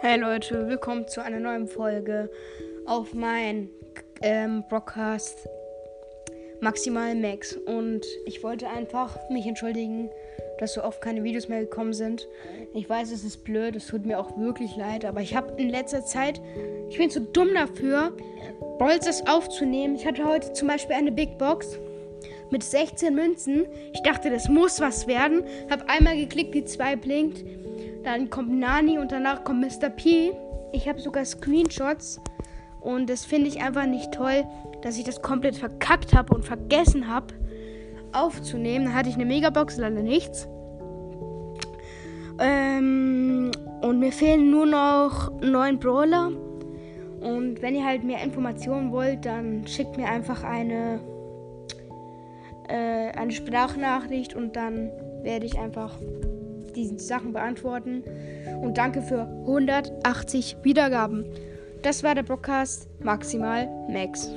Hey Leute, willkommen zu einer neuen Folge auf mein ähm, Broadcast Maximal Max. Und ich wollte einfach mich entschuldigen, dass so oft keine Videos mehr gekommen sind. Ich weiß, es ist blöd, es tut mir auch wirklich leid, aber ich habe in letzter Zeit, ich bin zu dumm dafür, Bolzers aufzunehmen. Ich hatte heute zum Beispiel eine Big Box mit 16 Münzen. Ich dachte, das muss was werden. Habe einmal geklickt, die 2 blinkt. Dann kommt Nani und danach kommt Mr. P. Ich habe sogar Screenshots. Und das finde ich einfach nicht toll, dass ich das komplett verkackt habe und vergessen habe aufzunehmen. Dann hatte ich eine Megabox, leider nichts. Ähm, und mir fehlen nur noch neun Brawler. Und wenn ihr halt mehr Informationen wollt, dann schickt mir einfach eine, äh, eine Sprachnachricht und dann werde ich einfach diesen Sachen beantworten. Und danke für 180 Wiedergaben. Das war der Podcast Maximal Max.